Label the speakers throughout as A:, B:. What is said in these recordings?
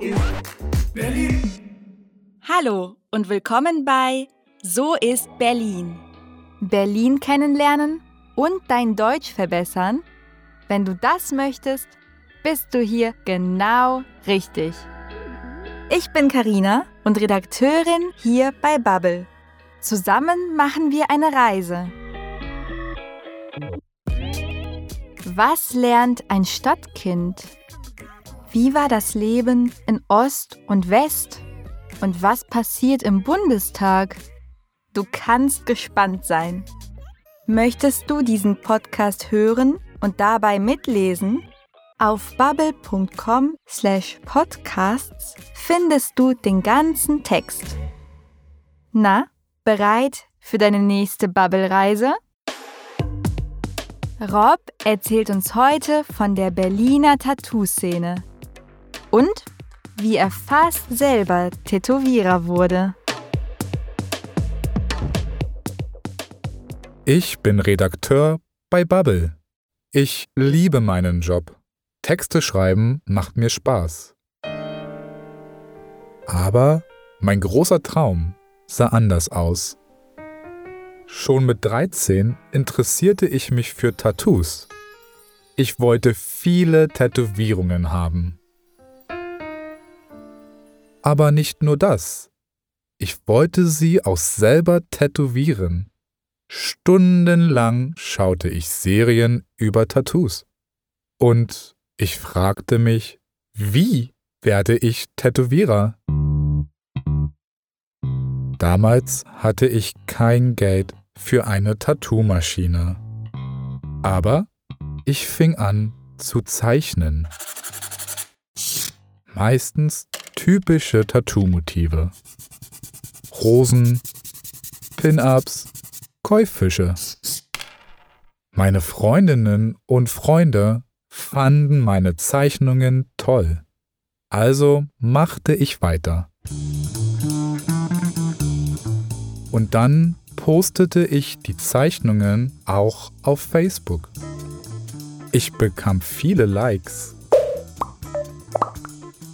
A: ist Berlin.
B: Hallo und willkommen bei So ist Berlin. Berlin kennenlernen und dein Deutsch verbessern? Wenn du das möchtest, bist du hier genau richtig. Ich bin Karina und Redakteurin hier bei Bubble. Zusammen machen wir eine Reise. Was lernt ein Stadtkind? Wie war das Leben in Ost und West? Und was passiert im Bundestag? Du kannst gespannt sein. Möchtest du diesen Podcast hören und dabei mitlesen? Auf bubble.com slash podcasts findest du den ganzen Text. Na, bereit für deine nächste Bubble-Reise? Rob erzählt uns heute von der Berliner Tattoo-Szene und wie er fast selber Tätowierer wurde.
C: Ich bin Redakteur bei Bubble. Ich liebe meinen Job. Texte schreiben macht mir Spaß. Aber mein großer Traum sah anders aus. Schon mit 13 interessierte ich mich für Tattoos. Ich wollte viele Tätowierungen haben. Aber nicht nur das. Ich wollte sie auch selber tätowieren. Stundenlang schaute ich Serien über Tattoos. Und ich fragte mich, wie werde ich Tätowierer? Damals hatte ich kein Geld für eine Tattoo-Maschine. Aber ich fing an zu zeichnen. Meistens typische Tattoo-Motive. Rosen, Pin-Ups, Käufische. Meine Freundinnen und Freunde fanden meine Zeichnungen toll. Also machte ich weiter. Und dann postete ich die Zeichnungen auch auf Facebook. Ich bekam viele Likes.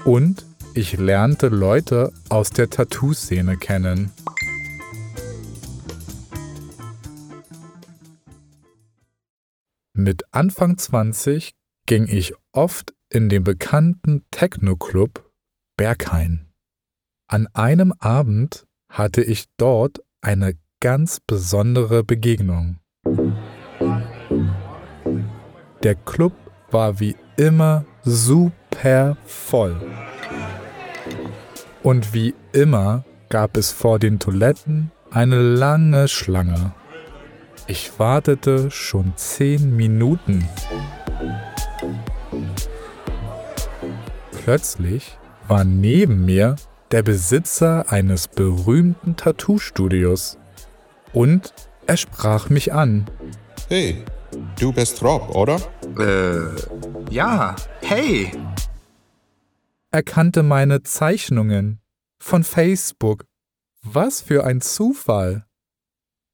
C: Und ich lernte Leute aus der Tattoo-Szene kennen. Mit Anfang 20 ging ich oft in den bekannten Techno-Club Berghain. An einem Abend hatte ich dort eine ganz besondere Begegnung. Der Club war wie immer super voll. Und wie immer gab es vor den Toiletten eine lange Schlange. Ich wartete schon zehn Minuten. Plötzlich war neben mir der Besitzer eines berühmten Tattoo-Studios. Und er sprach mich an.
D: Hey, du bist Rob, oder?
E: Äh, ja, hey.
C: Er kannte meine Zeichnungen von Facebook. Was für ein Zufall.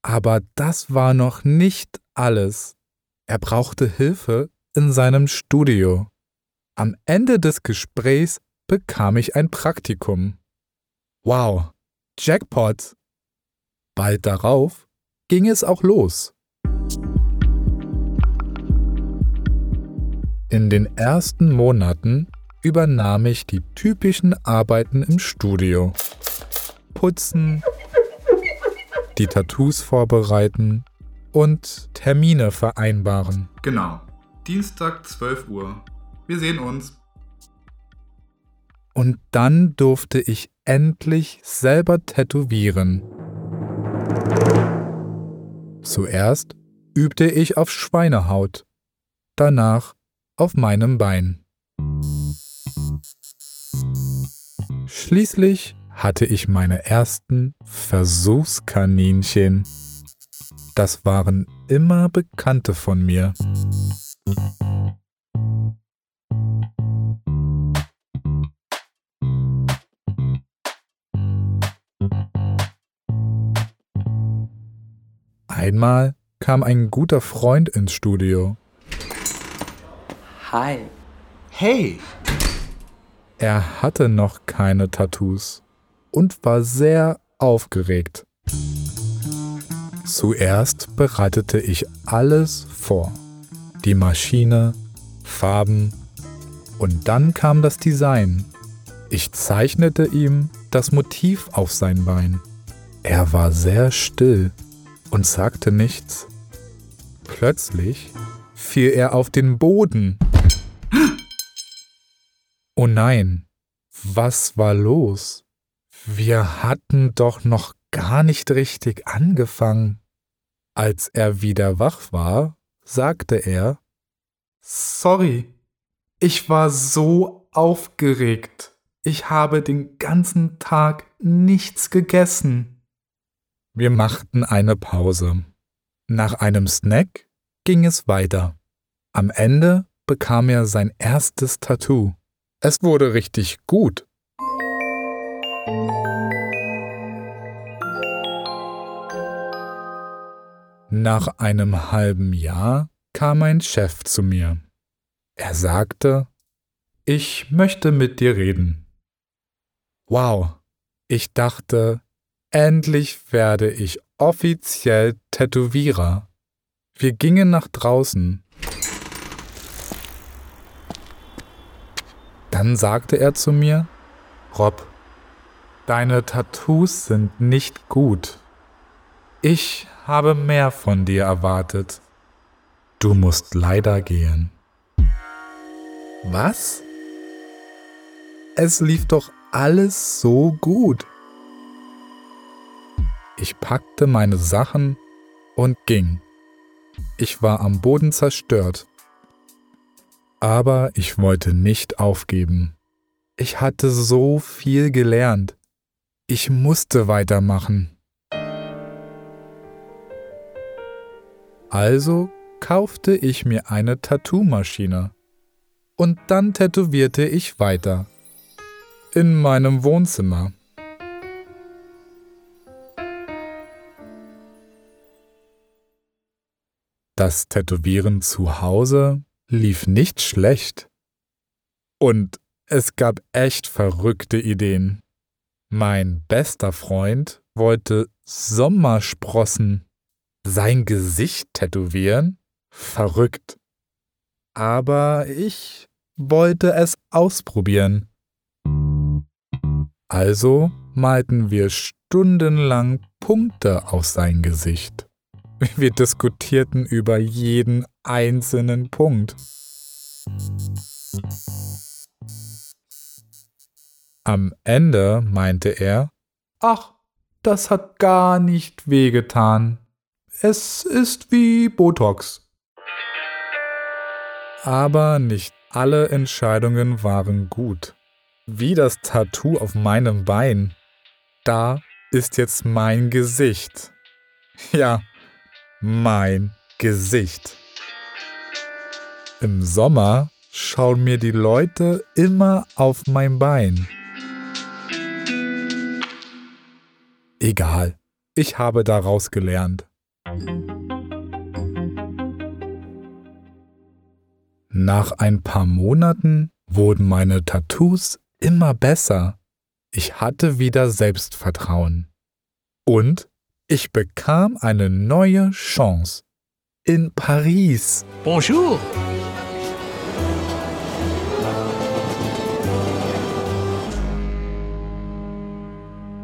C: Aber das war noch nicht alles. Er brauchte Hilfe in seinem Studio. Am Ende des Gesprächs bekam ich ein Praktikum. Wow, Jackpot! Bald darauf ging es auch los. In den ersten Monaten übernahm ich die typischen Arbeiten im Studio. Putzen, die Tattoos vorbereiten und Termine vereinbaren.
E: Genau. Dienstag 12 Uhr. Wir sehen uns.
C: Und dann durfte ich endlich selber tätowieren. Zuerst übte ich auf Schweinehaut, danach auf meinem Bein. Schließlich hatte ich meine ersten Versuchskaninchen. Das waren immer Bekannte von mir. Einmal kam ein guter Freund ins Studio.
F: Hi.
E: Hey.
C: Er hatte noch keine Tattoos und war sehr aufgeregt. Zuerst bereitete ich alles vor. Die Maschine, Farben und dann kam das Design. Ich zeichnete ihm das Motiv auf sein Bein. Er war sehr still und sagte nichts. Plötzlich fiel er auf den Boden. Oh nein, was war los? Wir hatten doch noch gar nicht richtig angefangen. Als er wieder wach war, sagte er, Sorry, ich war so aufgeregt. Ich habe den ganzen Tag nichts gegessen. Wir machten eine Pause. Nach einem Snack ging es weiter. Am Ende bekam er sein erstes Tattoo. Es wurde richtig gut. Nach einem halben Jahr kam mein Chef zu mir. Er sagte, ich möchte mit dir reden. Wow, ich dachte, endlich werde ich offiziell Tätowierer. Wir gingen nach draußen. Dann sagte er zu mir, Rob, deine Tattoos sind nicht gut. Ich habe mehr von dir erwartet. Du musst leider gehen. Was? Es lief doch alles so gut. Ich packte meine Sachen und ging. Ich war am Boden zerstört. Aber ich wollte nicht aufgeben. Ich hatte so viel gelernt. Ich musste weitermachen. Also kaufte ich mir eine Tattoo-Maschine. Und dann tätowierte ich weiter. In meinem Wohnzimmer. Das Tätowieren zu Hause lief nicht schlecht. Und es gab echt verrückte Ideen. Mein bester Freund wollte Sommersprossen sein Gesicht tätowieren? Verrückt. Aber ich wollte es ausprobieren. Also malten wir stundenlang Punkte auf sein Gesicht. Wir diskutierten über jeden einzelnen Punkt. Am Ende meinte er, ach, das hat gar nicht wehgetan. Es ist wie Botox. Aber nicht alle Entscheidungen waren gut. Wie das Tattoo auf meinem Bein. Da ist jetzt mein Gesicht. Ja, mein Gesicht. Im Sommer schauen mir die Leute immer auf mein Bein. Egal, ich habe daraus gelernt. Nach ein paar Monaten wurden meine Tattoos immer besser. Ich hatte wieder Selbstvertrauen. Und ich bekam eine neue Chance. In Paris.
A: Bonjour.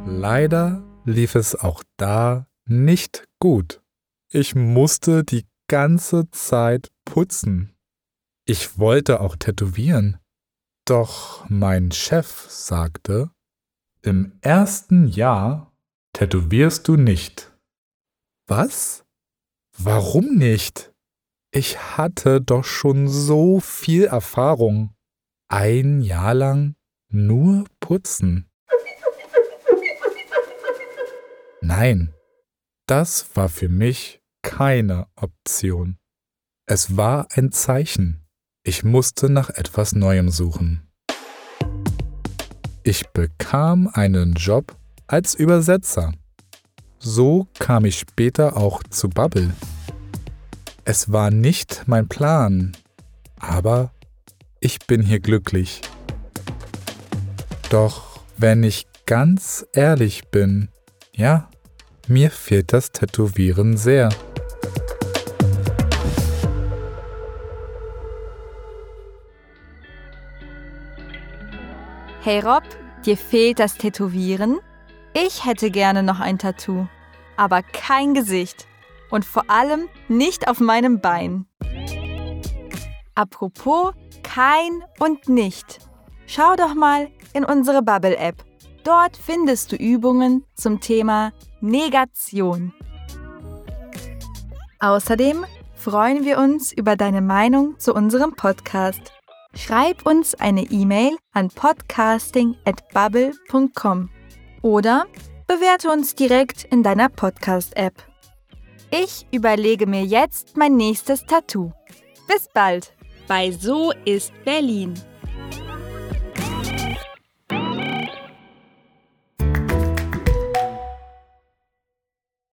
C: Leider lief es auch da nicht gut. Ich musste die ganze Zeit putzen. Ich wollte auch tätowieren. Doch mein Chef sagte, im ersten Jahr tätowierst du nicht. Was? Warum nicht? Ich hatte doch schon so viel Erfahrung. Ein Jahr lang nur putzen. Nein, das war für mich keine Option. Es war ein Zeichen. Ich musste nach etwas Neuem suchen. Ich bekam einen Job als Übersetzer. So kam ich später auch zu Bubble. Es war nicht mein Plan, aber ich bin hier glücklich. Doch wenn ich ganz ehrlich bin, ja, mir fehlt das Tätowieren sehr.
B: Hey Rob, dir fehlt das Tätowieren? Ich hätte gerne noch ein Tattoo, aber kein Gesicht und vor allem nicht auf meinem Bein. Apropos kein und nicht. Schau doch mal in unsere Bubble-App. Dort findest du Übungen zum Thema Negation. Außerdem freuen wir uns über deine Meinung zu unserem Podcast. Schreib uns eine E-Mail an podcasting@bubble.com oder bewerte uns direkt in deiner Podcast-App. Ich überlege mir jetzt mein nächstes Tattoo. Bis bald bei So ist Berlin.